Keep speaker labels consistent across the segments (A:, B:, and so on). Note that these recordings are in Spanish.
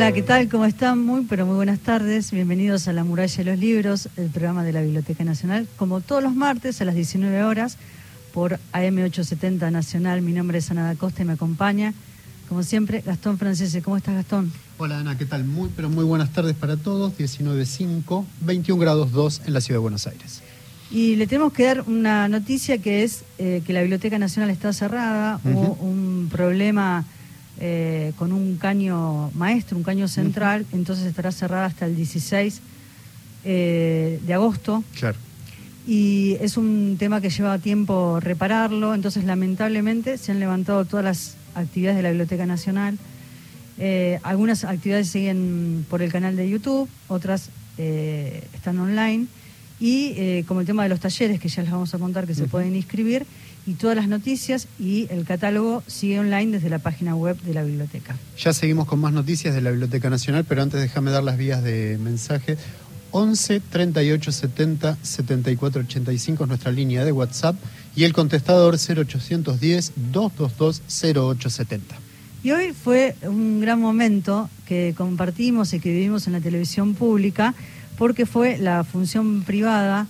A: Hola, ¿qué tal? ¿Cómo están? Muy, pero muy buenas tardes. Bienvenidos a La Muralla de los Libros, el programa de la Biblioteca Nacional, como todos los martes a las 19 horas por AM870 Nacional. Mi nombre es Ana da Costa y me acompaña, como siempre, Gastón Francese. ¿Cómo estás, Gastón?
B: Hola, Ana, ¿qué tal? Muy, pero muy buenas tardes para todos. 19.5, 21 grados 2 en la Ciudad de Buenos Aires.
A: Y le tenemos que dar una noticia que es eh, que la Biblioteca Nacional está cerrada. Hubo un problema eh, con un caño maestro, un caño central, entonces estará cerrada hasta el 16 eh, de agosto.
B: Claro.
A: Y es un tema que lleva tiempo repararlo, entonces lamentablemente se han levantado todas las actividades de la Biblioteca Nacional. Eh, algunas actividades siguen por el canal de YouTube, otras están online. Y como el tema de los talleres, que ya les vamos a contar que se pueden inscribir, y todas las noticias y el catálogo sigue online desde la página web de la biblioteca.
B: Ya seguimos con más noticias de la Biblioteca Nacional, pero antes déjame dar las vías de mensaje. 11 38 70 74 85 es nuestra línea de WhatsApp y el contestador 0810 222 0870.
A: Y hoy fue un gran momento que compartimos y que vivimos en la televisión pública porque fue la función privada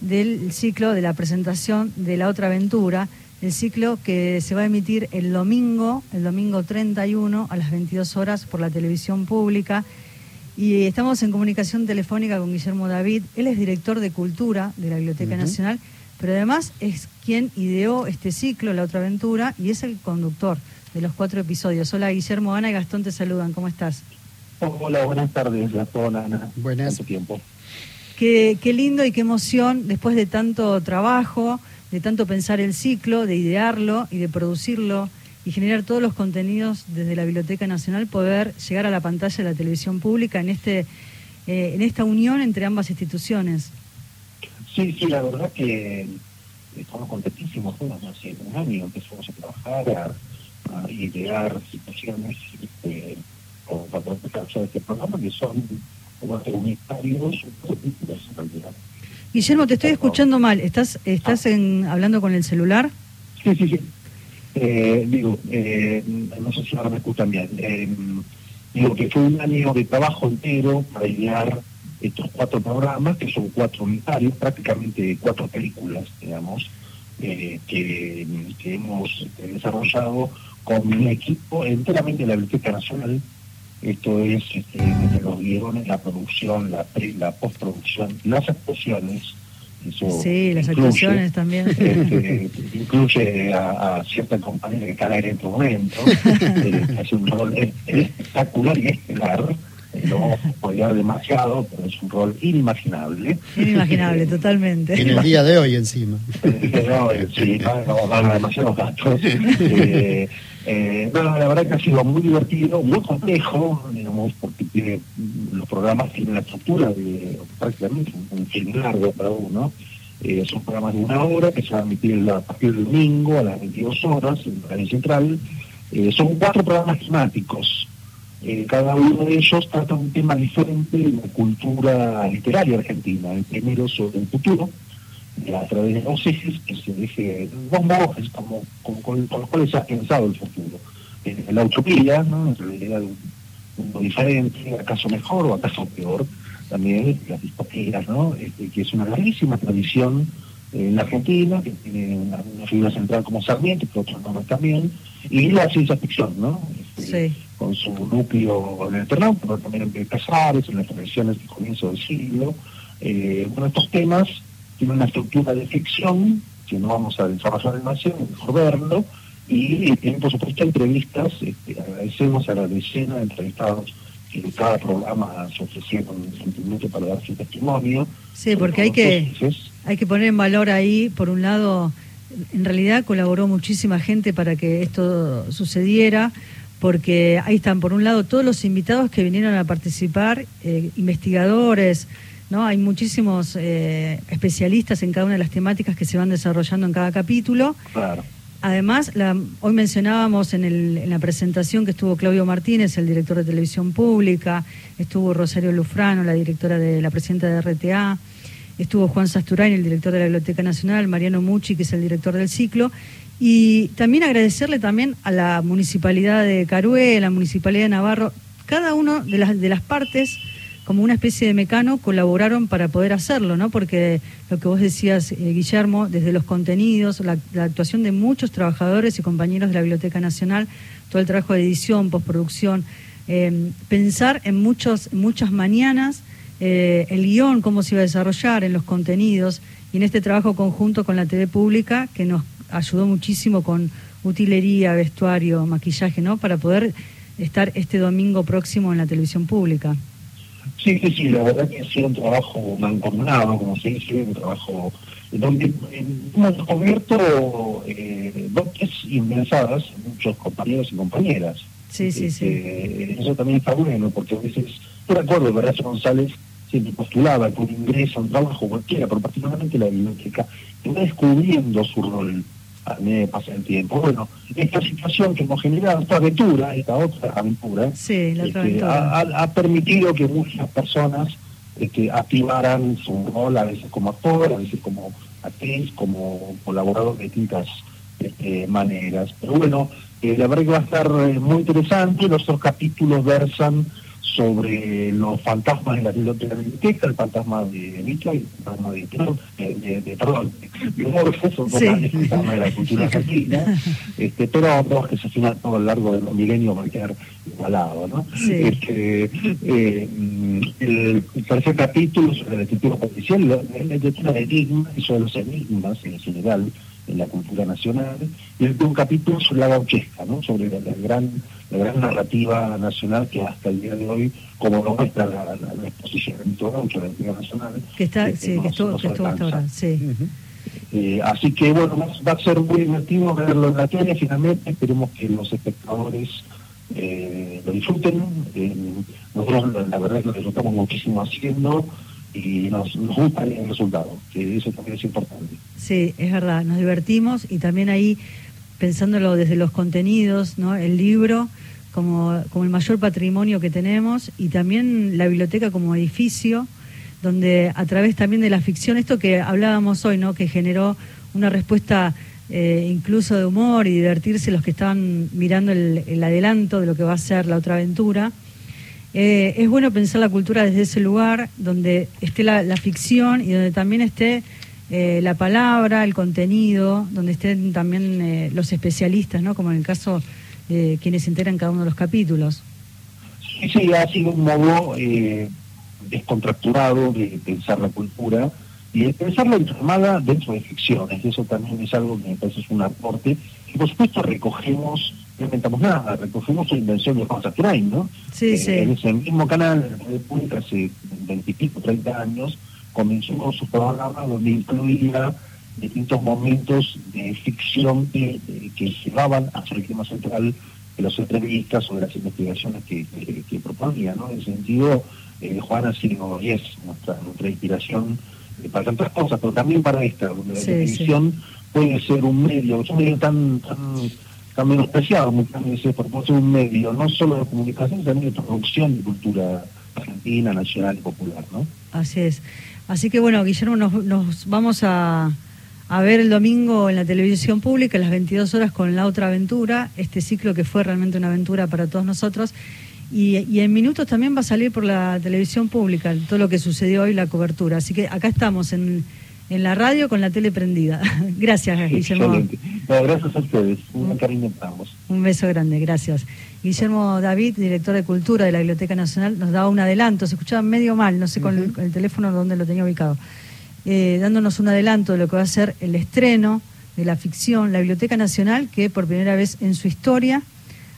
A: del ciclo de la presentación de La Otra Aventura, el ciclo que se va a emitir el domingo, el domingo 31 a las 22 horas por la televisión pública. Y estamos en comunicación telefónica con Guillermo David. Él es director de Cultura de la Biblioteca Nacional, pero además es quien ideó este ciclo, La Otra Aventura, y es el conductor de los cuatro episodios. Hola Guillermo, Ana y Gastón te saludan. ¿Cómo estás?
C: Hola, buenas tardes, Gastón, Ana.
B: Buenas.
C: Tanto tiempo.
A: Qué, lindo y qué emoción después de tanto trabajo, de tanto pensar el ciclo, de idearlo y de producirlo y generar todos los contenidos desde la Biblioteca Nacional, poder llegar a la pantalla de la televisión pública en este eh, en esta unión entre ambas instituciones.
C: Sí, sí, la verdad que estamos contentísimos. Bueno, hace un año empezamos a trabajar, a, idear situaciones este, con, con, este programa que son
A: Guillermo, te estoy escuchando mal. ¿Estás estás en, hablando con el celular?
C: Sí, sí, sí. Eh, digo, eh, no sé si ahora me escuchan bien. Eh, digo que fue un año de trabajo entero para idear estos cuatro programas, que son cuatro unitarios, prácticamente cuatro películas, digamos, que, que, hemos desarrollado con un equipo enteramente de la Biblioteca Nacional, esto es este, desde los guiones, la producción, la, la postproducción, las actuaciones.
A: sí, las actuaciones también.
C: Este, incluye a, cierta compañera que está en este momento, eh, hace un rol espectacular y estelar. No podría demasiado, pero es un rol inimaginable.
A: Inimaginable, totalmente.
B: En el día de hoy encima.
C: no, sí, no, no, no, demasiados datos. Eh, eh, la verdad que ha sido muy divertido, muy complejo, digamos, porque los programas tienen la estructura de prácticamente un, film largo para uno. Eh, son programas de una hora que se van a emitir a partir del domingo a las 22 horas en la central. Eh, son cuatro programas temáticos. Eh, cada uno de ellos trata un tema diferente de la cultura literaria argentina. El primero sobre el futuro, a través de los ejes que se deje dos modos como, con, los cuales ha pensado el futuro. En la utopía, ¿no? en realidad un mundo diferente, acaso mejor o acaso peor, también las distopías, ¿no? Este, que es una larguísima tradición en la Argentina, que tiene una, figura central como Sarmiento, pero otros nombres también, y la ciencia ficción, ¿no? Con su núcleo en el terreno, pero también en Casares, en las tradiciones del comienzo del siglo. Eh, bueno, estos temas tiene una estructura de ficción, que no vamos a desarrollar demasiado, mejor verlo, y tiene por supuesto entrevistas, este, agradecemos a la decena de entrevistados que en cada programa se ofrecieron gentilmente para dar su testimonio.
A: Sí, porque hay que, hay que poner en valor ahí, por un lado, en realidad colaboró muchísima gente para que esto sucediera, porque ahí están, por un lado, todos los invitados que vinieron a participar, eh, investigadores, ¿no? Hay muchísimos eh, especialistas en cada una de las temáticas que se van desarrollando en cada capítulo. Además, hoy mencionábamos en, el, en, la presentación que estuvo Claudio Martínez, el director de televisión pública, estuvo Rosario Lufrano, la directora de la presidenta de RTA, estuvo Juan Sasturain, el director de la Biblioteca Nacional, Mariano Mucci, que es el director del ciclo, y también agradecerle también a la municipalidad de Carué, la municipalidad de Navarro, cada una de las, de las partes como una especie de mecano colaboraron para poder hacerlo, ¿no? Porque lo que vos decías, eh, Guillermo, desde los contenidos, la, actuación de muchos trabajadores y compañeros de la Biblioteca Nacional, todo el trabajo de edición, postproducción, eh, pensar en muchos, muchas mañanas eh, el guion, cómo se iba a desarrollar, en los contenidos, y en este trabajo conjunto con la TV pública, que nos ayudó muchísimo con utilería, vestuario, maquillaje, ¿no? Para poder estar este domingo próximo en la televisión pública.
C: Sí, sí, sí, la verdad que ha sido un trabajo mancomunado, como se dice, un trabajo donde hemos descubierto eh, dotes inmensadas muchos compañeros y compañeras.
A: Sí, sí, sí.
C: Este, eso también está bueno, porque a veces, yo recuerdo, Horacio González siempre postulaba que un ingreso, un trabajo cualquiera, pero particularmente la biblioteca, iba descubriendo su rol a pasa el tiempo. Bueno, esta situación que hemos generado, esta aventura, esta otra aventura,
A: este,
C: Ha, permitido que muchas personas este, activaran su rol, a veces como actor, a veces como actriz, como colaborador de distintas este, maneras. Pero bueno, eh, la verdad que va a estar eh, muy interesante, los dos capítulos versan sobre los fantasmas de la biblioteca, el fantasma de Nietzsche el fantasma de, de, de, perdón, de Borges, sí. de la cultura argentina, este, pero dos que se afinan todo a lo largo de los milenios va a quedar igualado, ¿no? Este, eh, el tercer capítulo sobre la escritura policial, la, la, de enigmas y sobre los enigmas en general en la cultura nacional, y un capítulo sobre la gauchesca, ¿no? sobre la, gran la gran narrativa nacional que hasta el día de hoy, como lo muestra la, la, exposición de Mito Gaucho, la Cultura nacional,
A: que está, sí, que estuvo, que hasta ahora, sí.
C: eh, así que bueno, va, a ser muy divertido verlo en la tele, finalmente esperemos que los espectadores eh, lo disfruten. Eh, nosotros la verdad es que lo disfrutamos muchísimo haciendo y nos, gusta el resultado, que eso también es importante.
A: Sí, es verdad, nos divertimos y también ahí, pensándolo desde los contenidos, ¿no? el libro como, como el mayor patrimonio que tenemos y también la biblioteca como edificio, donde a través también de la ficción, esto que hablábamos hoy, ¿no? que generó una respuesta eh, incluso de humor y divertirse los que estaban mirando el adelanto de lo que va a ser la otra aventura, eh, es bueno pensar la cultura desde ese lugar, donde esté la, ficción y donde también esté eh, la palabra, el contenido, donde estén también eh, los especialistas, ¿no? como en el caso de quienes integran cada uno de los capítulos.
C: Sí, sí, ha sido un modo descontracturado de pensar la cultura y de pensarla informada dentro de ficciones. Eso también es algo que me parece es un aporte. Y por supuesto recogemos no inventamos nada, recogimos la invención de Juan Satrain, ¿no?
A: Sí, eh, sí.
C: En ese mismo canal, de Pública, hace veintipico, treinta años, comenzó con su programa donde incluía distintos momentos de ficción que, que llevaban hacia el tema central de las entrevistas sobre las investigaciones que, que, proponía, ¿no? En ese sentido, eh, Juan ha sido y es nuestra, nuestra inspiración eh, para tantas cosas, pero también para esta, donde la televisión puede ser un medio, es un medio tan, tan está menospreciado muchas veces por ser un medio, no solo de comunicación, sino de producción de cultura argentina, nacional y popular, ¿no?
A: Así es. Así que bueno, Guillermo, nos, vamos a, ver el domingo en la televisión pública a las 22 horas con La Otra Aventura, este ciclo que fue realmente una aventura para todos nosotros. Y, y, en minutos también va a salir por la televisión pública todo lo que sucedió hoy, la cobertura. Así que acá estamos en en la radio con la tele prendida. gracias, Guillermo.
C: gracias a ustedes. Un cariño.
A: Un beso grande, gracias. Guillermo David, director de Cultura de la Biblioteca Nacional, nos daba un adelanto, se escuchaba medio mal, no sé con, el, teléfono dónde lo tenía ubicado, eh, dándonos un adelanto de lo que va a ser el estreno de la ficción, la Biblioteca Nacional, que por primera vez en su historia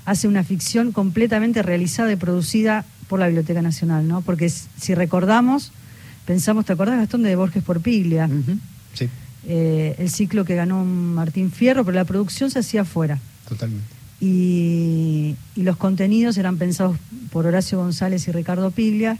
A: hace una ficción completamente realizada y producida por la Biblioteca Nacional, ¿no? Porque si recordamos, Pensamos, ¿te acordás, Gastón, de Borges por Piglia?
B: Sí.
A: Eh, el ciclo que ganó Martín Fierro, pero la producción se hacía afuera.
B: Totalmente.
A: Y, los contenidos eran pensados por Horacio González y Ricardo Piglia.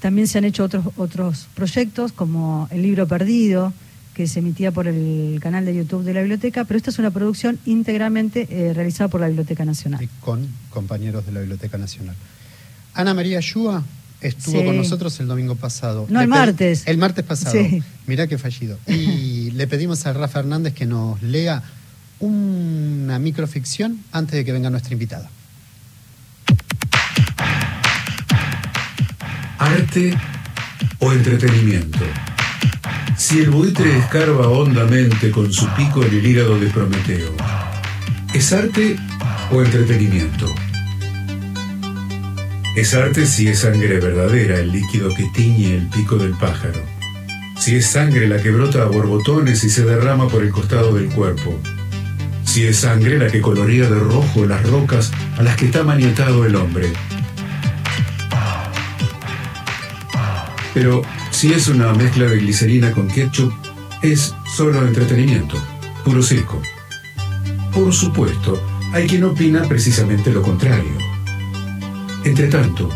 A: También se han hecho otros, otros proyectos, como El libro perdido, que se emitía por el canal de YouTube de la biblioteca, pero esta es una producción íntegramente eh, realizada por la Biblioteca Nacional.
B: Y con compañeros de la Biblioteca Nacional. Ana María Yúa estuvo con nosotros el domingo pasado.
A: No, el martes.
B: El martes pasado. Sí. Mirá qué fallido. Y le pedimos a Rafa Hernández que nos lea una microficción antes de que venga nuestra invitada.
D: arte o entretenimiento. Si el buitre escarba hondamente con su pico en el hígado de Prometeo, ¿es arte o entretenimiento? Es arte si es sangre verdadera el líquido que tiñe el pico del pájaro, si es sangre la que brota a borbotones y se derrama por el costado del cuerpo, si es sangre la que colorea de rojo las rocas a las que está maniatado el hombre. Pero si es una mezcla de glicerina con ketchup, es solo entretenimiento, puro circo. Por supuesto, hay quien opina precisamente lo contrario. Entre tanto,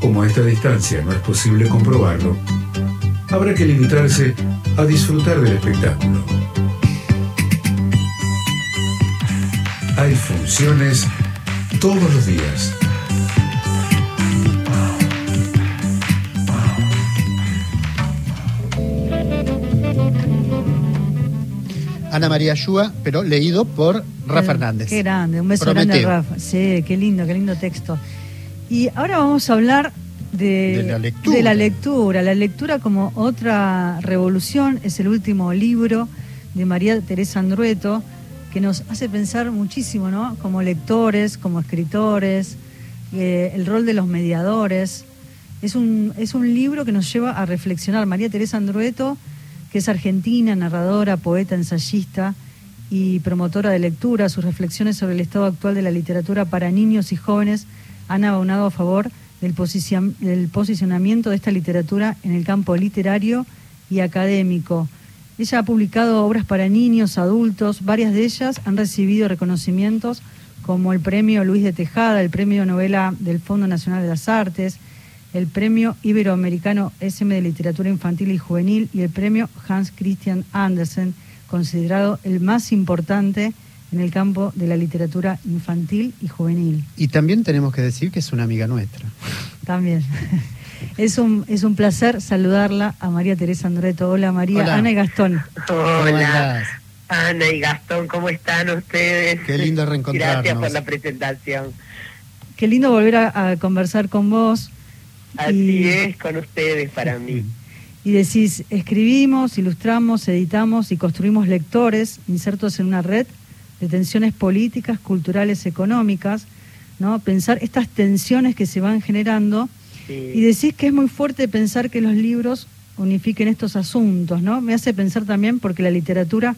D: como a esta distancia no es posible comprobarlo, habrá que limitarse a disfrutar del espectáculo. Hay funciones todos los días.
B: Ana María Ayúa, pero leído por Rafa Hernández.
A: Qué grande, un beso grande a Rafa. Sí, qué lindo, qué lindo texto. Y ahora vamos a hablar de,
B: la lectura.
A: de la lectura. La lectura como otra revolución es el último libro de María Teresa Andrueto que nos hace pensar muchísimo, ¿no? Como lectores, como escritores, eh, el rol de los mediadores. Es un, es un libro que nos lleva a reflexionar. María Teresa Andrueto que es argentina, narradora, poeta, ensayista y promotora de lectura. Sus reflexiones sobre el estado actual de la literatura para niños y jóvenes han abonado a favor del, posicionamiento de esta literatura en el campo literario y académico. Ella ha publicado obras para niños, adultos, varias de ellas han recibido reconocimientos como el Premio Luis de Tejada, el Premio Novela del Fondo Nacional de las Artes, el Premio Iberoamericano SM de Literatura Infantil y Juvenil y el Premio Hans Christian Andersen, considerado el más importante en el campo de la literatura infantil y juvenil.
B: Y también tenemos que decir que es una amiga nuestra.
A: También. Es un, es un placer saludarla a María Teresa Andreto. Hola María, Ana y Gastón.
E: Hola. Ana y Gastón, ¿cómo están ustedes?
B: Qué lindo reencontrarnos.
E: Gracias por la presentación.
A: Qué lindo volver a conversar con vos.
E: Así es con ustedes para mí.
A: Y decís, escribimos, ilustramos, editamos y construimos lectores insertos en una red de tensiones políticas, culturales, económicas, ¿no? Pensar estas tensiones que se van generando y decís que es muy fuerte pensar que los libros unifiquen estos asuntos, ¿no? Me hace pensar también porque la literatura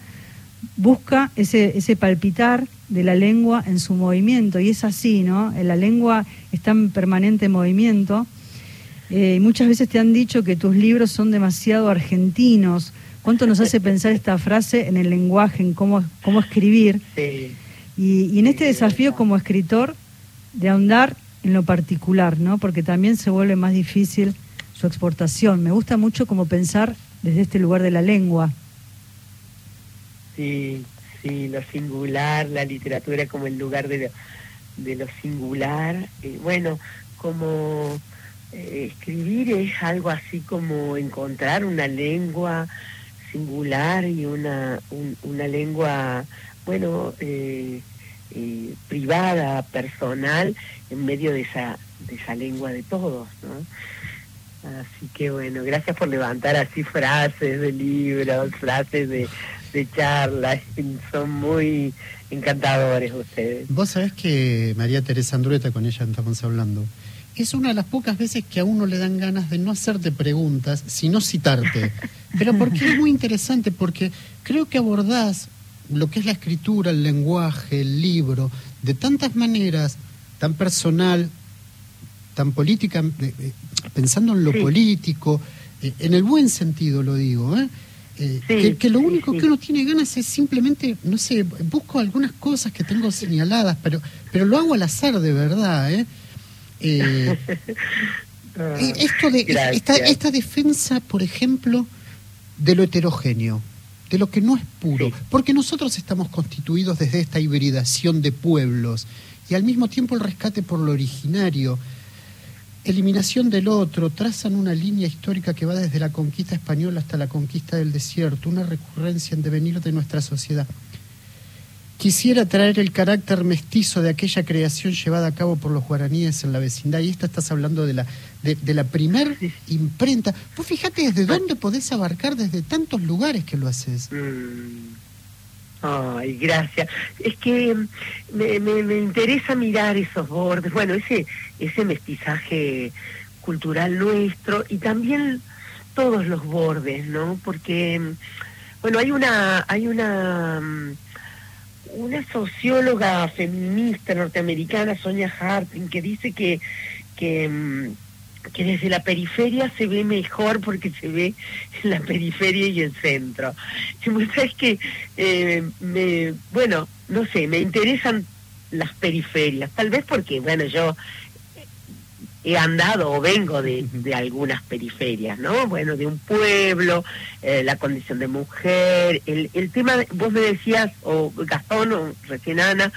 A: busca ese, ese palpitar de la lengua en su movimiento y es así, ¿no? La lengua está en permanente movimiento eh, muchas veces te han dicho que tus libros son demasiado argentinos. ¿Cuánto nos hace pensar esta frase en el lenguaje, en cómo, cómo escribir? Y, en este desafío como escritor de ahondar en lo particular, ¿no? Porque también se vuelve más difícil su exportación. Me gusta mucho como pensar desde este lugar de la lengua.
E: Sí, sí, lo singular, la literatura como el lugar de lo, de lo singular. Eh, bueno, como eh, escribir es algo así como encontrar una lengua singular y una, una lengua, bueno, eh, eh, privada, personal, en medio de esa, de esa lengua de todos, ¿no? Así que bueno, gracias por levantar así frases de libros, frases de, de charlas, son muy encantadores ustedes.
B: Vos sabés que María Teresa Andrueta, con ella estamos hablando, es una de las pocas veces que a uno le dan ganas de no hacerte preguntas, sino citarte. Pero porque es muy interesante, porque creo que abordás lo que es la escritura, el lenguaje, el libro, de tantas maneras, tan personal, tan política, pensando en lo político, eh, en el buen sentido lo digo, ¿eh? eh que, lo único que uno tiene ganas es simplemente, no sé, busco algunas cosas que tengo señaladas, pero, pero lo hago al azar de verdad, ¿eh? Eh, esto de esta, defensa, por ejemplo, de lo heterogéneo, de lo que no es puro, porque nosotros estamos constituidos desde esta hibridación de pueblos y al mismo tiempo el rescate por lo originario, eliminación del otro, trazan una línea histórica que va desde la conquista española hasta la conquista del desierto, una recurrencia en devenir de nuestra sociedad. Quisiera traer el carácter mestizo de aquella creación llevada a cabo por los guaraníes en la vecindad. Y esto estás hablando de la, de, la primer imprenta. Vos fíjate desde dónde podés abarcar, desde tantos lugares que lo haces.
E: Mm. Ay, gracias. Es que me, me, interesa mirar esos bordes, bueno, ese, ese mestizaje cultural nuestro y también todos los bordes, ¿no? Porque, bueno, hay una, hay una mm, una socióloga feminista norteamericana, Sonia Harting, que dice que, que, mm, que, desde la periferia se ve mejor porque se ve en la periferia y el centro. Y es que, eh, me, bueno, no sé, me interesan las periferias, tal vez porque, bueno, yo he andado o vengo de, algunas periferias, ¿no? Bueno, de un pueblo, eh, la condición de mujer, el, el tema, vos me decías, o Gastón, o recién Ana,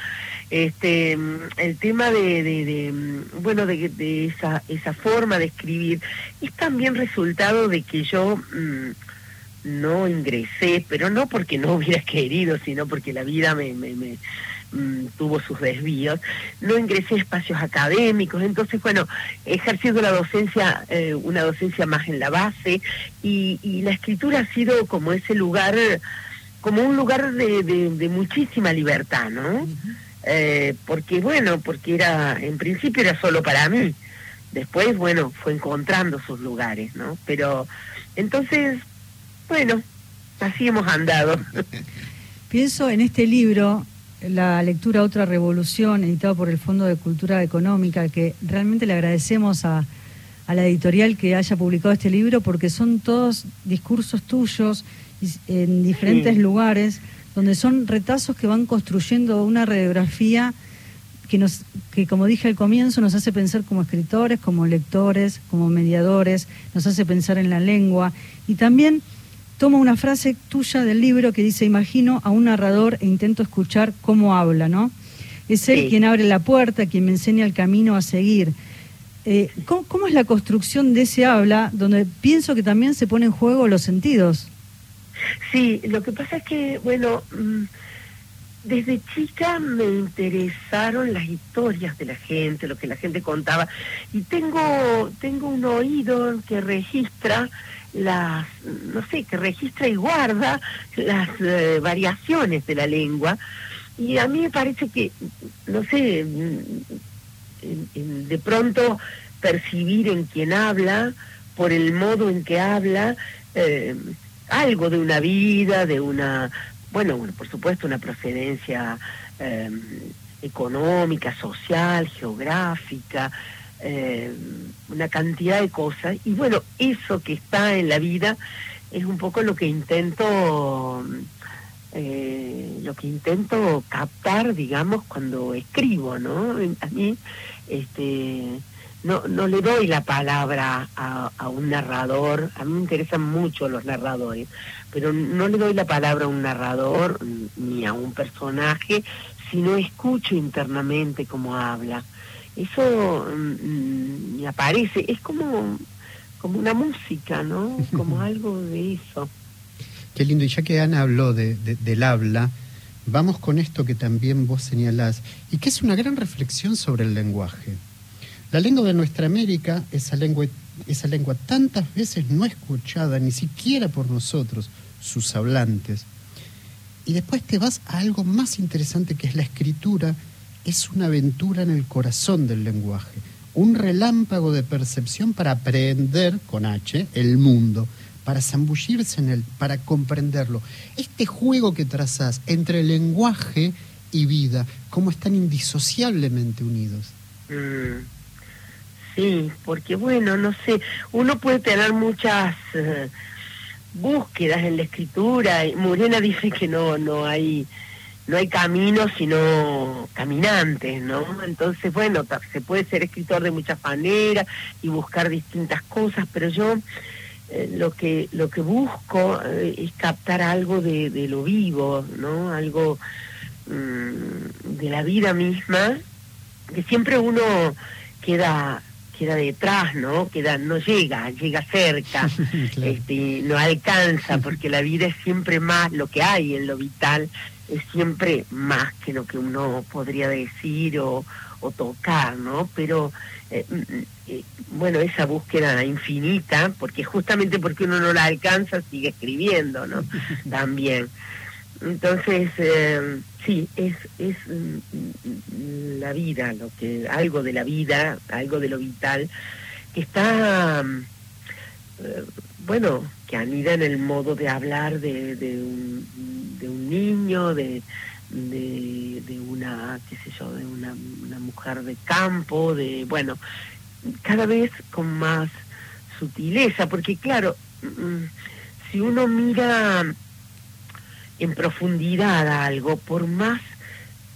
E: este, el tema de, de, bueno, de, de, esa, esa forma de escribir, es también resultado de que yo mm, no ingresé, pero no porque no hubiera querido, sino porque la vida me, me, me Mm, tuvo sus desvíos, no ingresé a espacios académicos, entonces, bueno, ejerciendo la docencia, eh, una docencia más en la base, y, la escritura ha sido como ese lugar, como un lugar de, muchísima libertad, ¿no? Eh, porque, bueno, porque era, en principio era solo para mí, después, bueno, fue encontrando sus lugares, ¿no? Pero, entonces, bueno, así hemos andado.
A: Pienso en este libro, la lectura Otra Revolución, editado por el Fondo de Cultura Económica, que realmente le agradecemos a, la editorial que haya publicado este libro, porque son todos discursos tuyos en diferentes lugares, donde son retazos que van construyendo una radiografía que, nos, que, como dije al comienzo, nos hace pensar como escritores, como lectores, como mediadores, nos hace pensar en la lengua. Y también tomo una frase tuya del libro que dice, imagino a un narrador e intento escuchar cómo habla, ¿no? Es él quien abre la puerta, quien me enseña el camino a seguir. Eh, ¿cómo, es la construcción de ese habla donde pienso que también se pone en juego los sentidos?
E: Sí, lo que pasa es que, bueno, mm, desde chica me interesaron las historias de la gente, lo que la gente contaba, y tengo, tengo un oído que registra las, no sé, que registra y guarda las eh, variaciones de la lengua. Y a mí me parece que, no sé, de pronto percibir en quien habla, por el modo en que habla, eh, algo de una vida, de una, bueno, por supuesto, una procedencia eh, económica, social, geográfica, eh, una cantidad de cosas. Y bueno, eso que está en la vida es un poco lo que intento, eh, lo que intento captar, digamos, cuando escribo, ¿no? A mí, este, no, no le doy la palabra a, a un narrador, a mí me interesan mucho los narradores, pero no le doy la palabra a un narrador ni a un personaje, sino escucho internamente cómo habla eso mm, me aparece, es como, como una música, ¿no? Como algo de eso.
B: Qué lindo, y ya que Ana habló de, del habla, vamos con esto que también vos señalás, y que es una gran reflexión sobre el lenguaje. La lengua de nuestra América, esa lengua, esa lengua tantas veces no escuchada, ni siquiera por nosotros, sus hablantes. Y después te vas a algo más interesante que es la escritura es una aventura en el corazón del lenguaje, un relámpago de percepción para aprender, con H, el mundo, para zambullirse en él, para comprenderlo. Este juego que trazas entre lenguaje y vida, cómo están indisociablemente unidos.
E: Mm, sí, porque bueno, no sé, uno puede tener muchas eh, búsquedas en la escritura. y Murena dice que no, no hay no hay caminos sino caminantes, ¿no? Entonces, bueno, se puede ser escritor de muchas maneras y buscar distintas cosas, pero yo eh, lo que lo que busco eh, es captar algo de, de, lo vivo, ¿no? Algo mm, de la vida misma, que siempre uno queda queda detrás, ¿no? Queda, no llega, llega cerca, este, no alcanza, porque la vida es siempre más lo que hay en lo vital es siempre más que lo que uno podría decir o, o tocar, ¿no? Pero eh, mm, mm, eh, bueno, esa búsqueda infinita, porque justamente porque uno no la alcanza, sigue escribiendo, ¿no? También. Entonces, eh, sí, es, es mm, la vida, lo que, algo de la vida, algo de lo vital, que está, bueno, que anida en el modo de hablar de, de, un, de un niño, de, de, una, qué sé yo, de una, mujer de campo, de, bueno, cada vez con más sutileza, porque claro, mm, si uno mira en profundidad algo, por más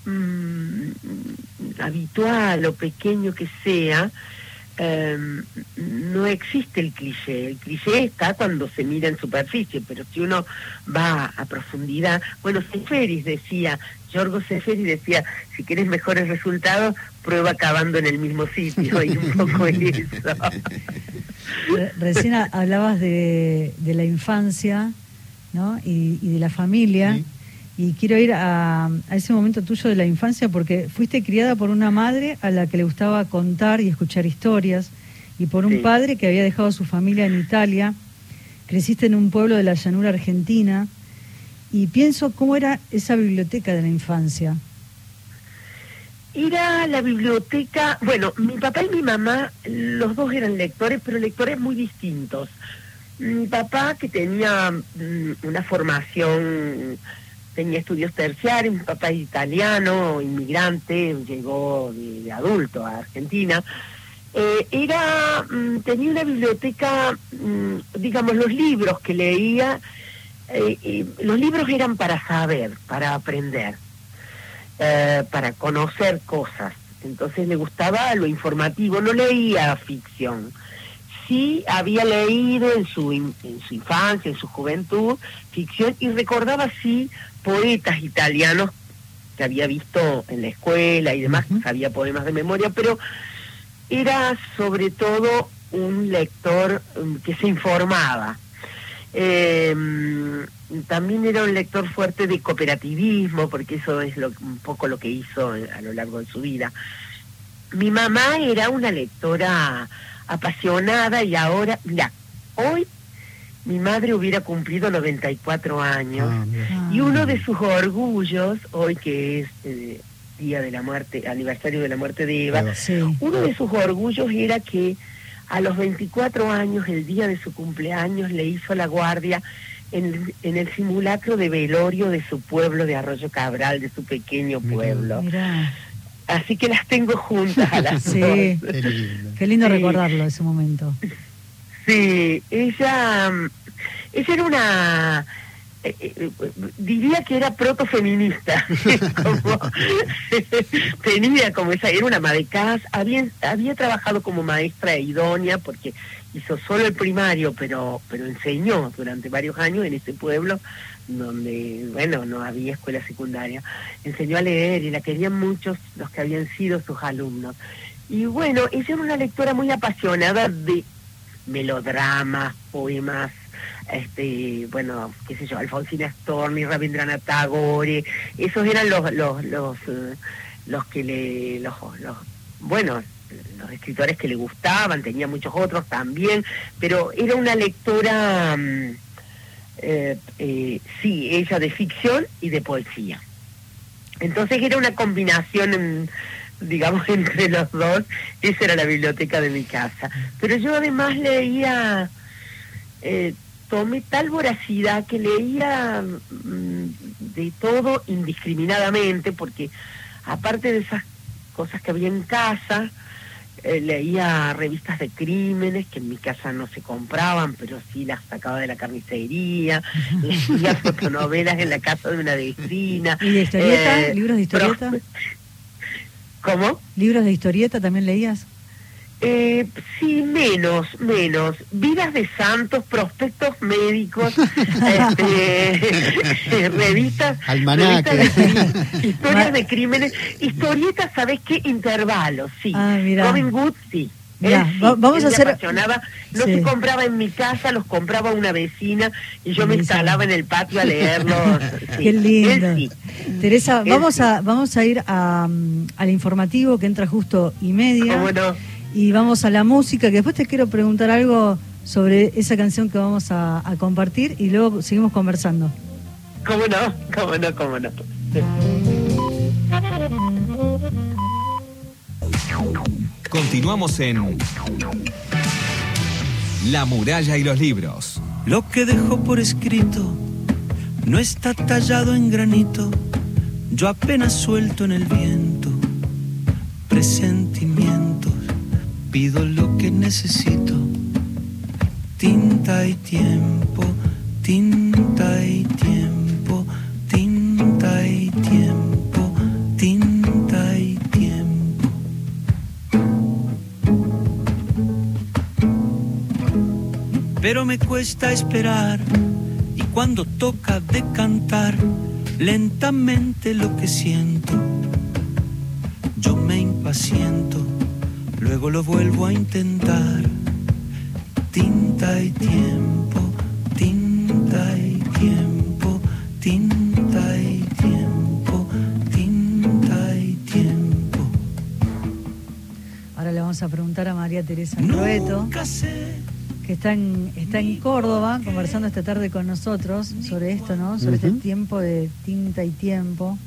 E: mm, habitual o pequeño que sea, Em, no existe el cliché. El cliché está cuando se mira en superficie, pero si uno va a profundidad, bueno, Seferis decía, Giorgio Seferis decía, si quieres mejores resultados, prueba acabando en el mismo sitio, y un poco eso.
A: Recién hablabas de, de la infancia ¿no? y, de la familia. Y quiero ir a, ese momento tuyo de la infancia porque fuiste criada por una madre a la que le gustaba contar y escuchar historias y por un padre que había dejado a su familia en Italia. Creciste en un pueblo de la llanura argentina y pienso cómo era esa biblioteca de la infancia.
E: Era la biblioteca, bueno, mi papá y mi mamá, los dos eran lectores, pero lectores muy distintos. Mi papá, que tenía mm, una formación tenía estudios terciarios, mi papá es italiano, inmigrante, llegó de, adulto a Argentina. Eh, era, mm, tenía una biblioteca, mm, digamos, los libros que leía, eh, los libros eran para saber, para aprender, eh, para conocer cosas. Entonces le gustaba lo informativo, no leía ficción sí había leído en su, en su infancia, en su juventud, ficción y recordaba sí poetas italianos que había visto en la escuela y demás, sabía poemas de memoria, pero era sobre todo un lector um, que se informaba. Em, también era un lector fuerte de cooperativismo, porque eso es lo, un poco lo que hizo a lo largo de su vida. Mi mamá era una lectora apasionada y ahora, mira, hoy mi madre hubiera cumplido 94 años. Ah, y uno de sus orgullos, hoy que es eh, día de la muerte, aniversario de la muerte de Eva, uno de sus orgullos era que a los 24 años, el día de su cumpleaños, le hizo la guardia en, en el simulacro de velorio de su pueblo de Arroyo Cabral, de su pequeño pueblo. Así que las tengo juntas a las sí.
A: Qué lindo, recordarlo ese momento.
E: Sí, ella, ella era una, eh, eh, diría que era protofeminista, tenía como esa, era una madecaz, había, había trabajado como maestra idónea porque hizo solo el primario, pero, pero enseñó durante varios años en ese pueblo donde, bueno, no había escuela secundaria. Enseñó a leer y la querían muchos los que habían sido sus alumnos. Y bueno, ella era una lectora muy apasionada de melodramas, poemas, este, bueno, qué sé yo, Alfonsina Storni, Rabindranath Tagore, esos eran los, los, los, eh, los que le, los, los, bueno, los escritores que le gustaban, tenía muchos otros también, pero era una lectora, mm, eh, eh, sí, ella de ficción y de poesía. Entonces era una combinación, digamos, entre los dos, esa era la biblioteca de mi casa. Pero yo además leía, eh, tomé tal voracidad que leía mm, de todo indiscriminadamente, porque aparte de esas cosas que había en casa, eh, leía revistas de crímenes que en mi casa no se compraban, pero sí las sacaba de la carnicería, leía fotonovelas en la casa de una vecina.
A: ¿Y de historieta? Eh, ¿Libros de historieta?
E: ¿Cómo?
A: ¿Libros de historieta también leías?
E: Eh, sí, menos, menos. Vidas de santos, prospectos médicos, este, revistas, historias de crímenes, historietas, ¿sabes qué? Intervalos, sí. Ah, Robin Hood, sí.
A: Vamos a hacer.
E: No se compraba en mi casa, los compraba una vecina y yo me instalaba en el patio a leerlos.
A: Qué lindo. Teresa, vamos a vamos a ir a, al informativo que entra justo y media. Y vamos a la música, que después te quiero preguntar algo sobre esa canción que vamos a, a compartir y luego seguimos conversando.
E: ¿Cómo no? ¿Cómo no? ¿Cómo no?
F: Continuamos en La muralla y los libros.
G: Lo que dejó por escrito no está tallado en granito, yo apenas suelto en el viento presentimientos, pido lo que necesito, tinta y tiempo, tinta Pero me cuesta esperar y cuando toca de cantar lentamente lo que siento, yo me impaciento, luego lo vuelvo a intentar. Tinta y tiempo, tinta y tiempo, tinta y tiempo, tinta y tiempo.
A: Ahora le vamos a preguntar a María Teresa Roeto que está en, está en Córdoba conversando esta tarde con nosotros sobre esto, ¿no? Sobre este tiempo de tinta y tiempo.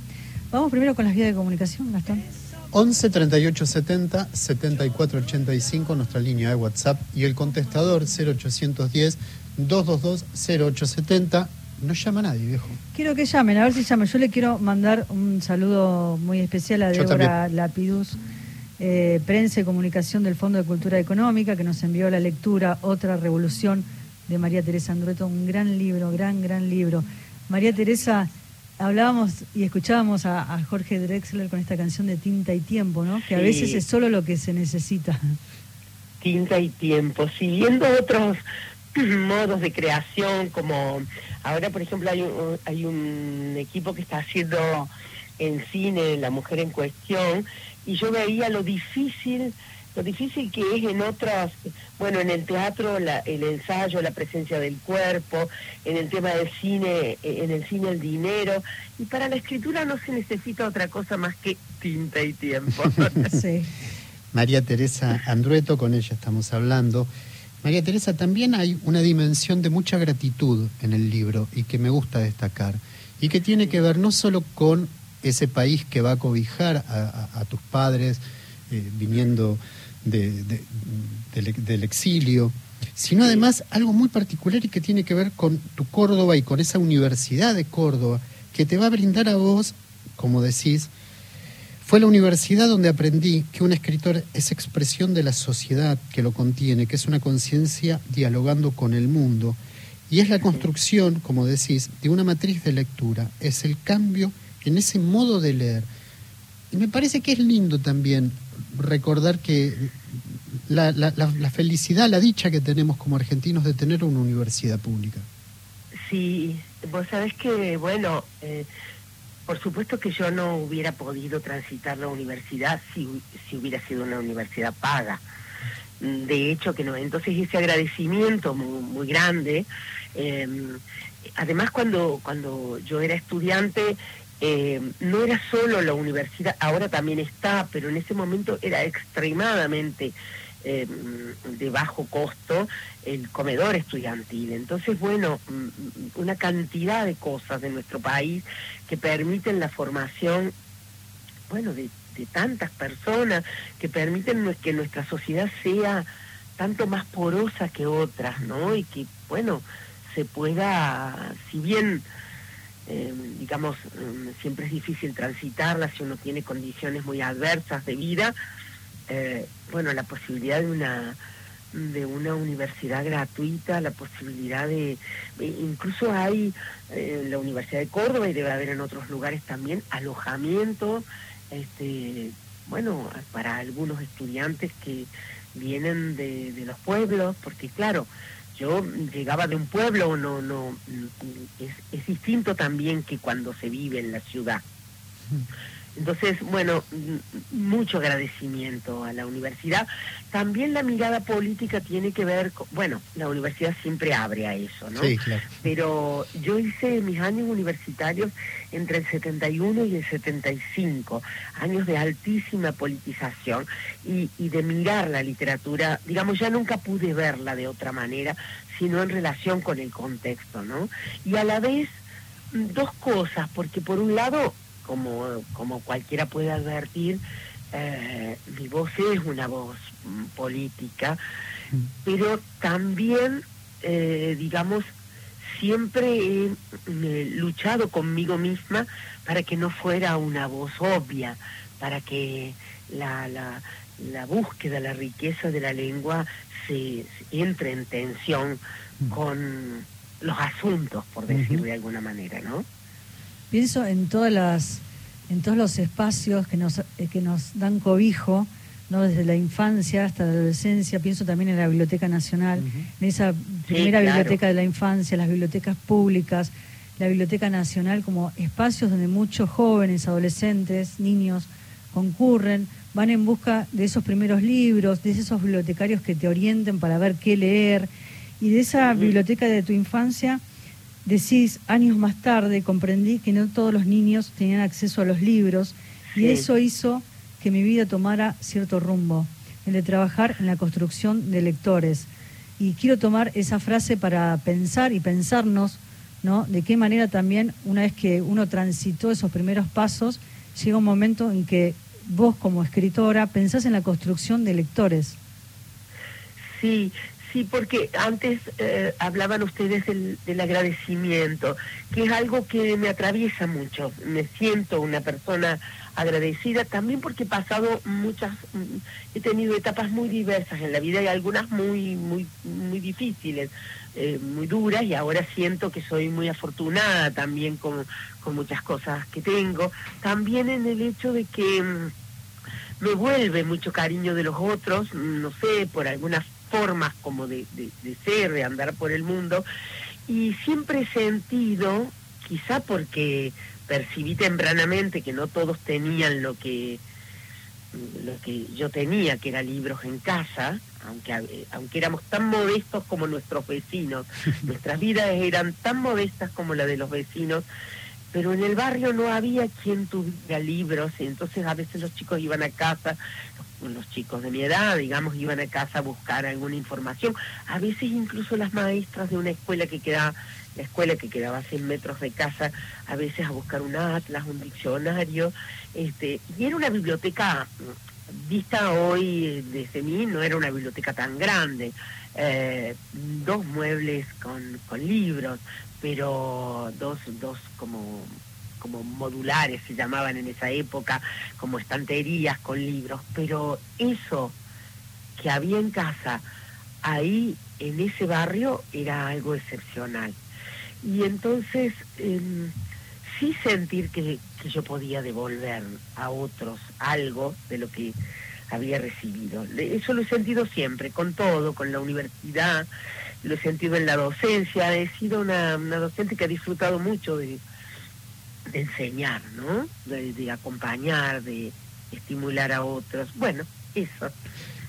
A: Vamos primero con las vías de comunicación, Gastón.
B: 11 38 70 74 85, nuestra línea de WhatsApp, y el contestador 0810 222 0870. No llama nadie, viejo.
A: Quiero que llamen, a ver si llamen. Yo le quiero mandar un saludo muy especial a Débora Lapidus eh, Prensa y Comunicación del Fondo de Cultura Económica, que nos envió la lectura Otra Revolución de María Teresa Andrueto, un gran libro, gran, gran libro. María Teresa, hablábamos y escuchábamos a, Jorge Drexler con esta canción de Tinta y Tiempo, ¿no? Que a veces es solo lo que se necesita.
E: Tinta y tiempo, siguiendo otros modos de creación, como ahora, por ejemplo, hay un, hay un equipo que está haciendo en cine La Mujer en Cuestión, y yo veía lo difícil lo difícil que es en otras, bueno, en el teatro el ensayo, la presencia del cuerpo, en el tema del cine, eh, en el cine el dinero, y para la escritura no se necesita otra cosa más que tinta y tiempo.
B: sí. María Teresa Andrueto, con ella estamos hablando. María Teresa, también hay una dimensión de mucha gratitud en el libro y que me gusta destacar, y que tiene que ver no solo con ese país que va a cobijar a, tus padres eh, viniendo del, exilio, sino además algo muy particular y que tiene que ver con tu Córdoba y con esa universidad de Córdoba que te va a brindar a vos, como decís, fue la universidad donde aprendí que un escritor es expresión de la sociedad que lo contiene, que es una conciencia dialogando con el mundo, y es la construcción, como decís, de una matriz de lectura, es el cambio en ese modo de leer. Y me parece que es lindo también recordar que la, felicidad, la dicha que tenemos como argentinos de tener una universidad pública.
E: Sí, vos sabés que, bueno, eh, por supuesto que yo no hubiera podido transitar la universidad si, si hubiera sido una universidad paga. De hecho, que no. Entonces ese agradecimiento muy, grande. Eh, además, cuando, cuando yo era estudiante, eh, no era solo la universidad, ahora también está, pero en ese momento era extremadamente eh, de bajo costo el comedor estudiantil. Entonces, bueno, mm, una cantidad de cosas de nuestro país que permiten la formación, bueno, de, de tantas personas, que permiten que nuestra sociedad sea tanto más porosa que otras, ¿no? Y que, bueno, se pueda, si bien eh, digamos, mm, siempre es difícil transitarla si uno tiene condiciones muy adversas de vida. Eh, bueno, la posibilidad de una de una universidad gratuita, la posibilidad de, incluso hay eh, la Universidad de Córdoba y debe haber en otros lugares también alojamiento, este, bueno, para algunos estudiantes que vienen de los pueblos, porque claro, yo llegaba de un pueblo, no, no, es, distinto también que cuando se vive en la ciudad. Entonces, bueno, mucho agradecimiento a la universidad. También la mirada política tiene que ver con, bueno, la universidad siempre abre a eso, ¿no?
B: Sí, claro.
E: Pero yo hice mis años universitarios entre el 71 y el 75, años de altísima politización y, y de mirar la literatura, digamos, ya nunca pude verla de otra manera, sino en relación con el contexto, ¿no? Y a la vez, dos cosas, porque por un lado como, como cualquiera puede advertir, eh, mi voz es una voz mm, política, mm. pero también, eh, digamos, siempre he luchado conmigo misma para que no fuera una voz obvia, para que la, la, la búsqueda, la riqueza de la lengua se, entre en tensión mm. con los asuntos, por decirlo de alguna manera, ¿no?
A: Pienso en todas las, en todos los espacios que nos, eh, que nos dan cobijo, ¿no? desde la infancia hasta la adolescencia, pienso también en la Biblioteca Nacional, en esa primera biblioteca de la infancia, las bibliotecas públicas, la Biblioteca Nacional como espacios donde muchos jóvenes, adolescentes, niños concurren, van en busca de esos primeros libros, de esos bibliotecarios que te orienten para ver qué leer, y de esa biblioteca de tu infancia decís, años más tarde comprendí que no todos los niños tenían acceso a los libros y eso hizo que mi vida tomara cierto rumbo, el de trabajar en la construcción de lectores. Y quiero tomar esa frase para pensar y pensarnos, ¿no? De qué manera también, una vez que uno transitó esos primeros pasos, llega un momento en que vos como escritora pensás en la construcción de lectores.
E: Sí, Sí, porque antes eh, hablaban ustedes del, agradecimiento, que es algo que me atraviesa mucho. Me siento una persona agradecida también porque he pasado muchas, mm, he tenido etapas muy diversas en la vida y algunas muy, muy, muy difíciles, eh, muy duras y ahora siento que soy muy afortunada también con, con muchas cosas que tengo. También en el hecho de que mm, me vuelve mucho cariño de los otros, no sé, por algunas formas como de, ser, de andar por el mundo, y siempre he sentido, quizá porque percibí tempranamente que no todos tenían lo que lo que yo tenía, que era libros en casa, aunque, aunque éramos tan modestos como nuestros vecinos, nuestras vidas eran tan modestas como la de los vecinos, pero en el barrio no había quien tuviera libros, y entonces a veces los chicos iban a casa, los chicos de mi edad, digamos, iban a casa a buscar alguna información. A veces incluso las maestras de una escuela que quedaba, la escuela que quedaba a 100 metros de casa, a veces a buscar un atlas, un diccionario, este, y era una biblioteca vista hoy desde mí, no era una biblioteca tan grande, eh, dos muebles con, con libros, pero dos, dos como como modulares se llamaban en esa época, como estanterías con libros, pero eso que había en casa, ahí en ese barrio, era algo excepcional. Y entonces em, sí sentir que, que yo podía devolver a otros algo de lo que había recibido. Eso lo he sentido siempre, con todo, con la universidad, lo he sentido en la docencia, he sido una, una docente que ha disfrutado mucho de, de enseñar, ¿no? De, acompañar, de estimular a otros. Bueno, eso.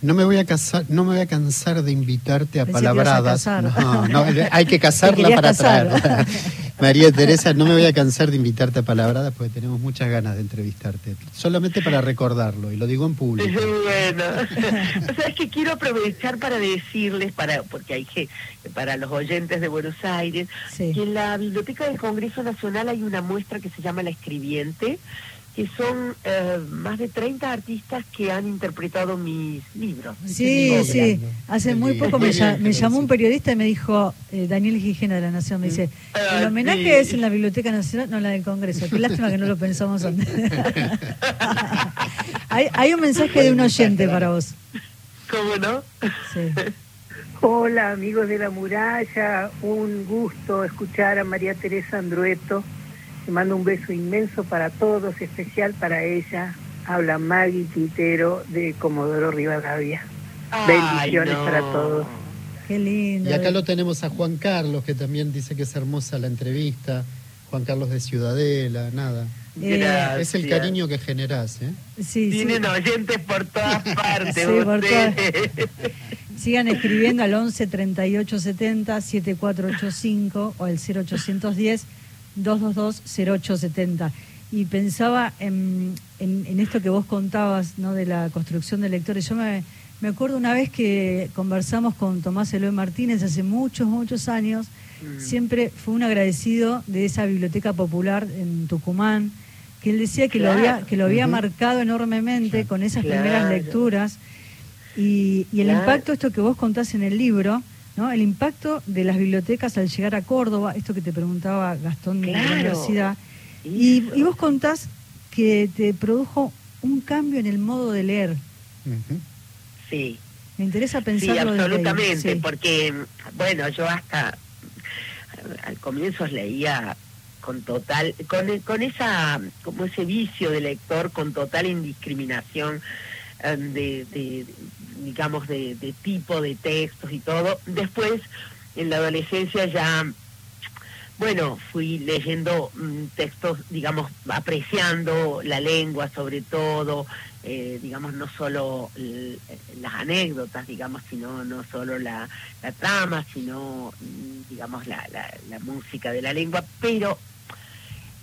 B: No me voy a casar, no me voy a cansar de invitarte a palabradas. no, no, hay que casarla para traer. María Teresa, no me voy a cansar de invitarte a Palabradas porque tenemos muchas ganas de entrevistarte. Solamente para recordarlo, y lo digo en público.
E: Bueno, o sea, es que quiero aprovechar para decirles, para porque hay que, para los oyentes de Buenos Aires, que en la Biblioteca del Congreso Nacional hay una muestra que se llama La Escribiente, que son eh, más de 30 artistas que han interpretado mis libros.
A: Sí, sí. Hace muy poco me, llamó un periodista y me dijo, eh, Daniel Gijena de La Nación, me dice, ah, el homenaje es en la Biblioteca Nacional, no la del Congreso. Qué lástima que no lo pensamos antes. hay, hay un mensaje de un oyente para vos.
E: ¿Cómo no?
H: Sí. Hola amigos de la muralla, un gusto escuchar a María Teresa Andrueto te mando un beso inmenso para todos, especial para ella. Habla Maggie Quintero de Comodoro Rivadavia. Bendiciones para todos.
A: Qué lindo.
B: Y acá lo tenemos a Juan Carlos, que también dice que es hermosa la entrevista. Juan Carlos de Ciudadela, nada.
A: Eh,
B: es el cariño que generás, ¿eh?
E: Sí, Tienen oyentes por todas partes. sí, por
A: todas... Sigan escribiendo al 11 38 70 7485 o al 0810 222 0870. Y pensaba en, en, esto que vos contabas, ¿no? De la construcción de lectores. Yo me, me acuerdo una vez que conversamos con Tomás Eloy Martínez hace muchos, muchos años. Mm. Siempre fue un agradecido de esa biblioteca popular en Tucumán, que él decía que lo había, que lo había marcado enormemente con esas primeras lecturas. Y, y el impacto, esto que vos contás en el libro, ¿no? El impacto de las bibliotecas al llegar a Córdoba, esto que te preguntaba Gastón de la universidad. Y, vos contás que te produjo un cambio en el modo de leer.
E: Sí.
A: Me interesa pensarlo.
E: Sí, absolutamente, porque, bueno, yo hasta al comienzo leía con total, con, con esa, como ese vicio de lector con total indiscriminación eh, de, digamos, de, tipo de textos y todo. Después, en la adolescencia ya bueno, fui leyendo mm, textos, digamos, apreciando la lengua sobre todo, eh, digamos, no solo las anécdotas, digamos, sino no solo la, trama, sino, mm, digamos, la, la, música de la lengua, pero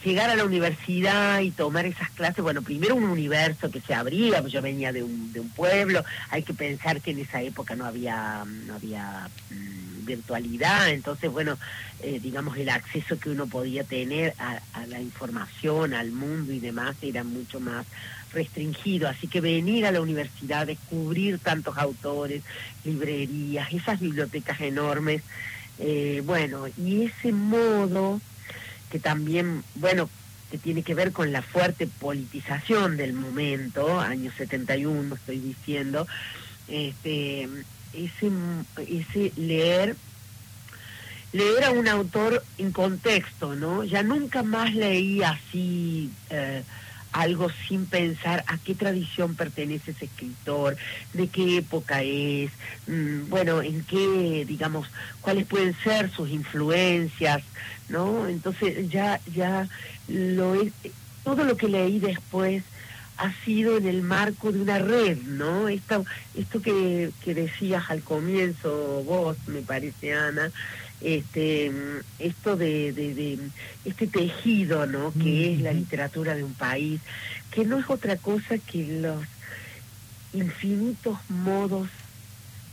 E: llegar a la universidad y tomar esas clases, bueno, primero un universo que se abría, pues yo venía de un, de un pueblo, hay que pensar que en esa época no había, no había mm, virtualidad, entonces, bueno, eh, digamos, el acceso que uno podía tener a, a, la información, al mundo y demás era mucho más restringido, así que venir a la universidad, descubrir tantos autores, librerías, esas bibliotecas enormes, eh, bueno, y ese modo que también, bueno, que tiene que ver con la fuerte politización del momento, año 71 estoy diciendo, este, ese, ese leer leer a un autor en contexto, ¿no? Ya nunca más leí así eh, algo sin pensar a qué tradición pertenece ese escritor, de qué época es, mm, bueno, en qué, digamos, cuáles pueden ser sus influencias, ¿no? Entonces ya, ya lo todo lo que leí después ha sido en el marco de una red, ¿no? Esto, esto que, que decías al comienzo vos, me parece, Ana, este esto de, de, este tejido no que es la literatura de un país que no es otra cosa que los infinitos modos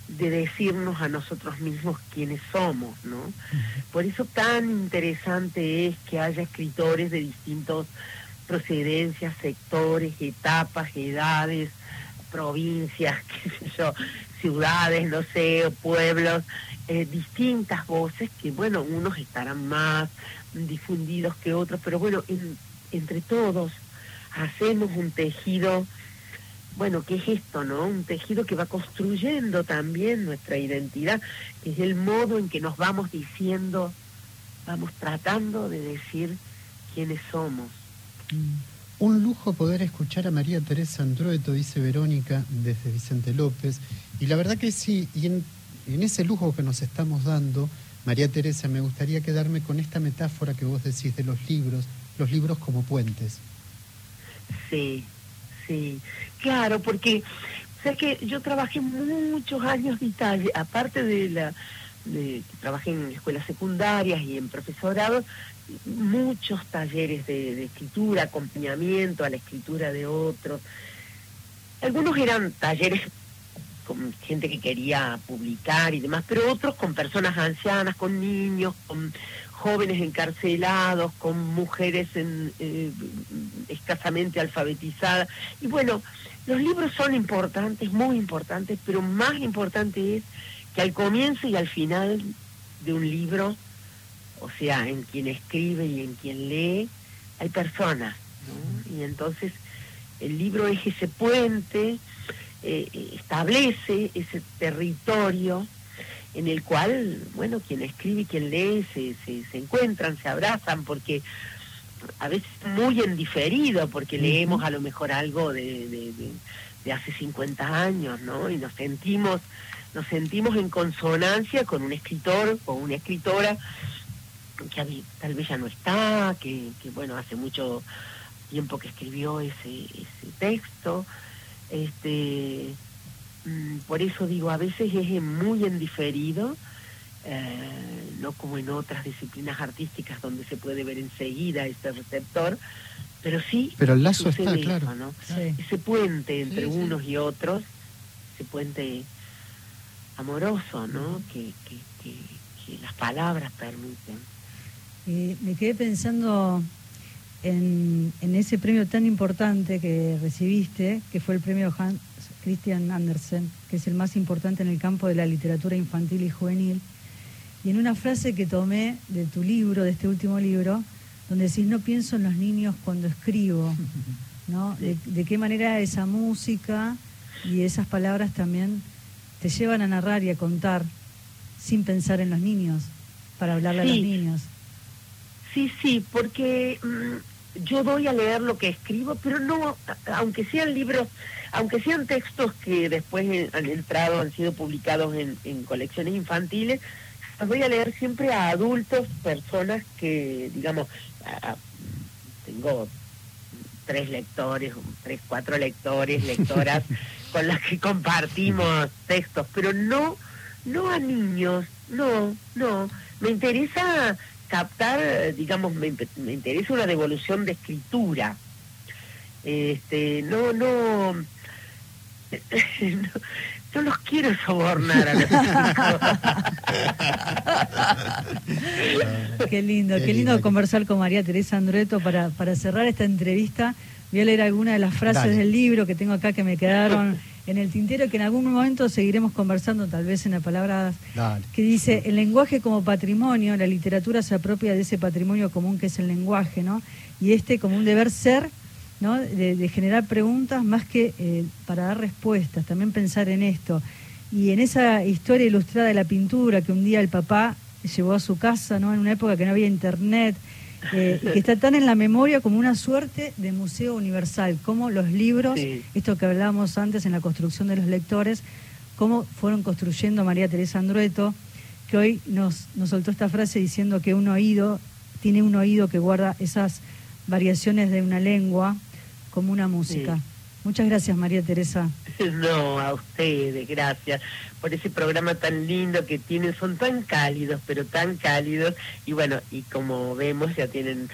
E: de decirnos a nosotros mismos quiénes somos no por eso tan interesante es que haya escritores de distintos procedencias sectores etapas edades provincias qué sé yo ciudades no sé pueblos eh, distintas voces que, bueno, unos estarán más difundidos que otros, pero bueno, entre todos hacemos un tejido, bueno, ¿qué es esto, no? Un tejido que va construyendo también nuestra identidad, es el modo en que nos vamos diciendo, vamos tratando de decir quiénes somos.
B: Un lujo poder escuchar a María Teresa Androeto, dice Verónica, desde Vicente López. Y la verdad que sí, y en ese lujo que nos estamos dando, María Teresa, me gustaría quedarme con esta metáfora que vos decís de los libros, los libros como puentes.
E: Sí, sí, claro, porque sé que yo trabajé muchos años de Italia, aparte de la trabajé en escuelas secundarias y en profesorado, muchos talleres de, escritura, acompañamiento a la escritura de otros. Algunos eran talleres con gente que quería publicar y demás, pero otros con personas ancianas, con niños, con jóvenes encarcelados, con mujeres eh, escasamente alfabetizadas. Y bueno, los libros son importantes, muy importantes, pero más importante es que al comienzo y al final de un libro, o sea, en quien escribe y en quien lee, hay personas. ¿no? Y entonces el libro es ese puente eh, establece ese territorio en el cual, bueno, quien escribe y quien lee se, se, encuentran, se abrazan, porque a veces muy en diferido, porque leemos a lo mejor algo de, de, hace 50 años, ¿no? Y nos sentimos, nos sentimos en consonancia con un escritor o una escritora que tal vez ya no está, que, que bueno, hace mucho tiempo que escribió ese, ese texto. Este, mm, por eso digo, a veces es muy en diferido, eh, no como en otras disciplinas artísticas donde se puede ver enseguida ese receptor, pero sí.
B: Pero el lazo está, claro.
E: Ese puente entre unos y otros, ese puente amoroso, ¿no? Que, que, que, las palabras permiten.
A: me quedé pensando en, en, ese premio tan importante que recibiste, que fue el premio Hans Christian Andersen, que es el más importante en el campo de la literatura infantil y juvenil. Y en una frase que tomé de tu libro, de este último libro, donde decís, no pienso en los niños cuando escribo, ¿no? De, qué manera esa música y esas palabras también te llevan a narrar y a contar sin pensar en los niños, para hablarle a los niños.
E: Sí, sí, porque mm, yo doy a leer lo que escribo, pero no, aunque sean libros, aunque sean textos que después han entrado, han sido publicados en, en colecciones infantiles, voy a leer siempre a adultos, personas que, digamos, tengo tres lectores, tres, cuatro lectores, lectoras con las que compartimos textos, pero no, no a niños, no, no. Me interesa captar, digamos, me, me interesa una devolución de escritura. Este, no, no, no no los quiero sobornar a los
A: Qué lindo, qué, lindo, conversar con María Teresa Andrueto para, para cerrar esta entrevista. Voy a leer algunas de las frases del libro que tengo acá que me quedaron en el tintero, que en algún momento seguiremos conversando, tal vez en la palabra que dice, el lenguaje como patrimonio, la literatura se apropia de ese patrimonio común que es el lenguaje, ¿no? Y este como un deber ser ¿no? de, generar preguntas más que eh, para dar respuestas, también pensar en esto. Y en esa historia ilustrada de la pintura que un día el papá llevó a su casa, ¿no? en una época que no había internet, eh, y que está tan en la memoria como una suerte de museo universal, como los libros, esto que hablábamos antes en la construcción de los lectores, cómo fueron construyendo María Teresa Andrueto, que hoy nos, nos soltó esta frase diciendo que un oído tiene un oído que guarda esas variaciones de una lengua como una música. Muchas gracias, María Teresa.
E: No, a ustedes, gracias por ese programa tan lindo que tienen. Son tan cálidos, pero tan cálidos. Y bueno, y como vemos, ya tienen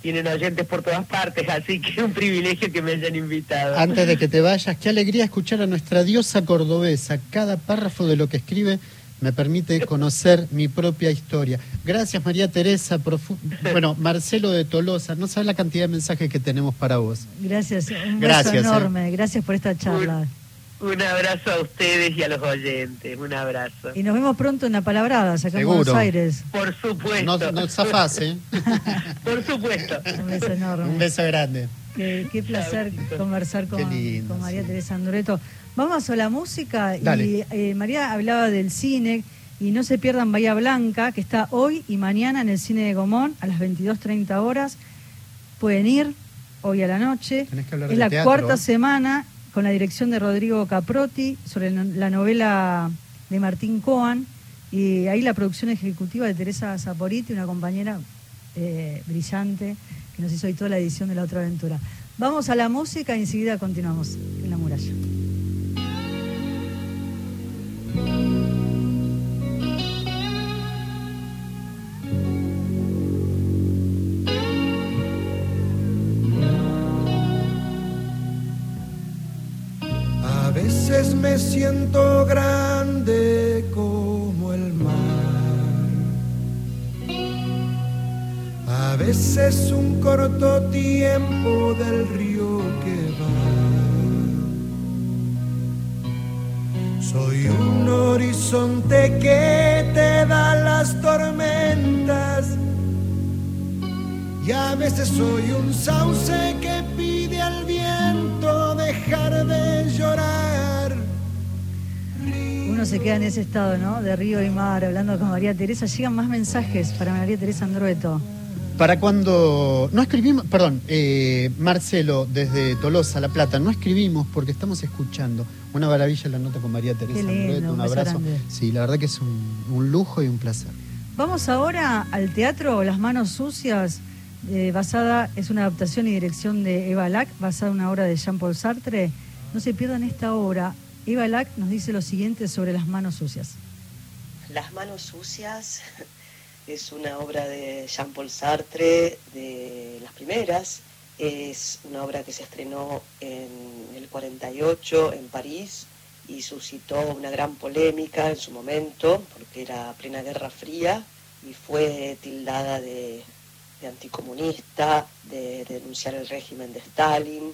E: tienen oyentes por todas partes, así que es un privilegio que me hayan invitado.
B: Antes de que te vayas, qué alegría escuchar a nuestra diosa cordobesa. Cada párrafo de lo que escribe me permite conocer mi propia historia. Gracias María Teresa, bueno, Marcelo de Tolosa, no sabes la cantidad de mensajes que tenemos para vos.
A: Gracias, un beso ¿eh? enorme, gracias por esta charla.
E: Un, abrazo a ustedes y a los oyentes, un abrazo.
A: Y nos vemos pronto en la Palabrada, acá en Buenos Aires.
E: Por supuesto.
B: No, no zafás, ¿eh?
E: por supuesto.
A: Un beso enorme.
B: Un beso grande.
A: Qué, placer conversar con, con María Teresa Andoreto. Vamos a la música y eh, María hablaba del cine y no se pierdan Bahía Blanca, que está hoy y mañana en el cine de Gomón a las 22.30 horas. Pueden ir hoy a la noche. es la cuarta semana con la dirección de Rodrigo Caprotti sobre la novela de Martín Coan y ahí la producción ejecutiva de Teresa Zaporiti, una compañera eh, brillante que nos hizo hoy toda la edición de La Otra Aventura. Vamos a la música y enseguida continuamos en la muralla.
I: Me siento grande como el mar. A veces un corto tiempo veces soy un sauce que pide al viento dejar de llorar
A: uno se queda en ese estado, ¿no? De río y mar, hablando con María Teresa. Llegan más mensajes para María Teresa Andrueto.
B: Para cuando no escribimos, perdón, eh, Marcelo desde Tolosa, La Plata, no escribimos porque estamos escuchando. Una maravilla la nota con María Teresa Andrueto, un, abrazo. Sí, la verdad que es un, lujo y un placer.
A: Vamos ahora al teatro Las Manos Sucias eh, basada, es una adaptación y dirección de Eva Lack, basada en una obra de Jean-Paul Sartre. No se pierdan esta obra. Eva Lack nos dice lo siguiente sobre las manos sucias.
J: Las manos sucias es una obra de Jean-Paul Sartre, de las primeras. Es una obra que se estrenó en el 48 en París y suscitó una gran polémica en su momento, porque era plena Guerra Fría y fue tildada de, anticomunista, de, de, denunciar el régimen de Stalin,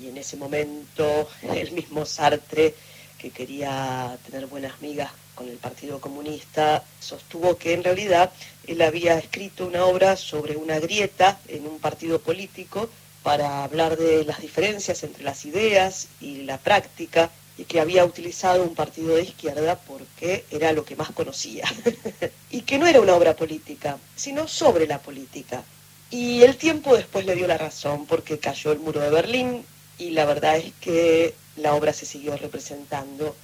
J: y en ese momento el mismo Sartre, que quería tener buenas migas con el Partido Comunista, sostuvo que en realidad él había escrito una obra sobre una grieta en un partido político para hablar de las diferencias entre las ideas y la práctica y que había utilizado un partido de izquierda porque era lo que más conocía. y que no era una obra política, sino sobre la política. Y el tiempo después le dio la razón porque cayó el muro de Berlín y la verdad es que la obra se siguió representando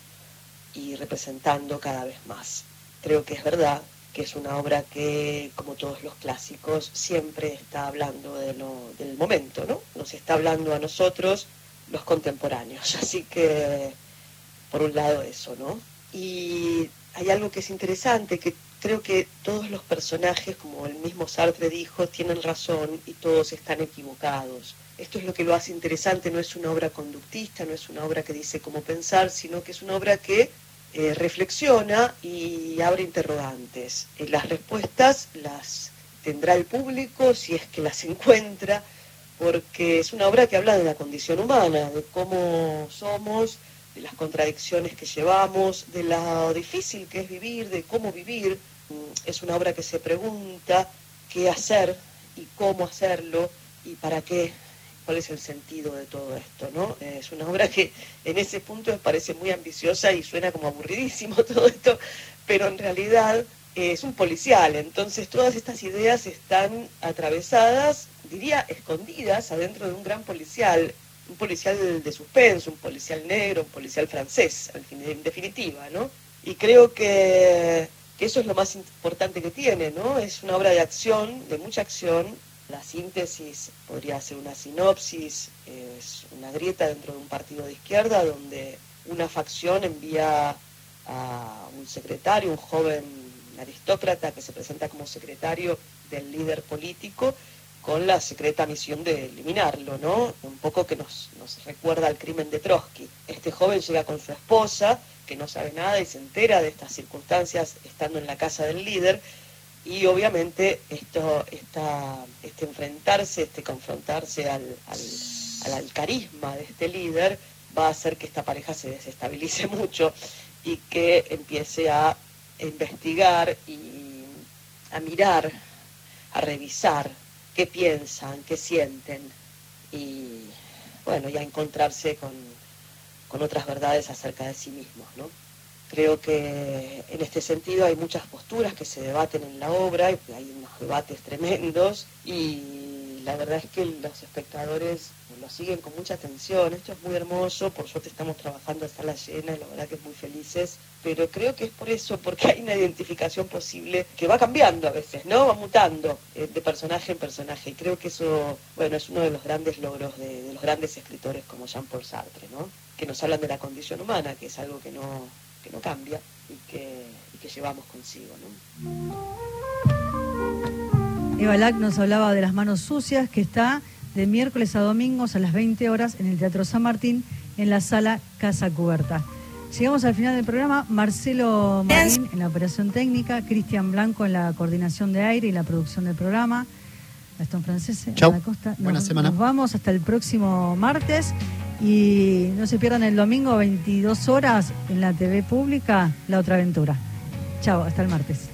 J: y representando cada vez más. Creo que es verdad que es una obra que, como todos los clásicos, siempre está hablando de del momento, ¿no? Nos está hablando a nosotros, los contemporáneos. Así que por un lado eso, ¿no? Y hay algo que es interesante, que creo que todos los personajes, como el mismo Sartre dijo, tienen razón y todos están equivocados. Esto es lo que lo hace interesante, no es una obra conductista, no es una obra que dice cómo pensar, sino que es una obra que eh, reflexiona y abre interrogantes. Eh, las respuestas las tendrá el público si es que las encuentra, porque es una obra que habla de la condición humana, de cómo somos, de las contradicciones que llevamos, de lo difícil que es vivir, de cómo vivir. Mm, es una obra que se pregunta qué hacer y cómo hacerlo y para qué, cuál es el sentido de todo esto, ¿no? Es una obra que en ese punto parece muy ambiciosa y suena como aburridísimo todo esto, pero en realidad es un policial, entonces todas estas ideas están atravesadas, diría, escondidas adentro de un gran policial un policial de suspenso, un policial negro, un policial francés, en definitiva, ¿no? Y creo que, eso es lo más importante que tiene, ¿no? Es una obra de acción, de mucha acción. La síntesis podría ser una sinopsis, es una grieta dentro de un partido de izquierda donde una facción envía a un secretario, un joven aristócrata que se presenta como secretario del líder político con la secreta misión de eliminarlo, ¿no? Un poco que nos, nos recuerda al crimen de Trotsky. Este joven llega con su esposa, que no sabe nada y se entera de estas circunstancias estando en la casa del líder, y obviamente esto, esta, este enfrentarse, este confrontarse al, al, carisma de este líder va a hacer que esta pareja se desestabilice mucho y que empiece a investigar y a mirar, a revisar qué piensan, qué sienten y bueno, ya encontrarse con, con otras verdades acerca de sí mismos, ¿no? Creo que en este sentido hay muchas posturas que se debaten en la obra, y hay unos debates tremendos y la verdad es que los espectadores lo siguen con mucha atención. Esto es muy hermoso, por suerte estamos trabajando a sala llena y la verdad que es muy felices. Pero creo que es por eso, porque hay una identificación posible que va cambiando a veces, ¿no? Va mutando eh, de personaje en personaje. Y creo que eso, bueno, es uno de los grandes logros de, los grandes escritores como Jean-Paul Sartre, ¿no? Que nos hablan de la condición humana, que es algo que no, que no cambia y que, y que llevamos consigo, ¿no?
A: Eva Lack nos hablaba de las manos sucias, que está de miércoles a domingos a las 20 horas en el Teatro San Martín, en la sala Casa Cuberta. Llegamos al final del programa. Marcelo Marín en la operación técnica, Cristian Blanco en la coordinación de aire y la producción del programa. Gastón Francese,
B: Chau.
A: Costa.
B: Buena semana.
A: Nos vamos hasta el próximo martes y no se pierdan el domingo 22 horas en la TV pública La Otra Aventura. Chao, hasta el martes.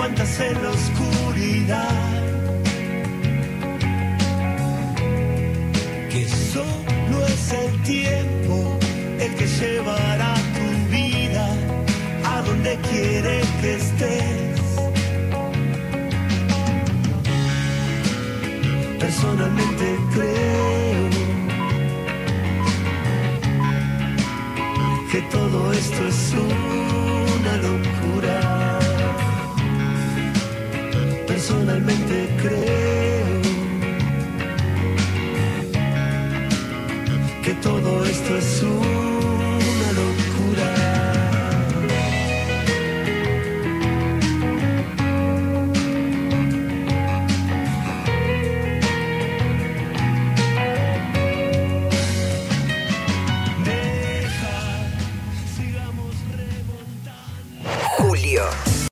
I: ¿Cuántas en la oscuridad? Que solo es el tiempo el que llevará tu vida a donde quiere que estés. Personalmente creo que todo esto es una locura. Personalmente creo que todo esto es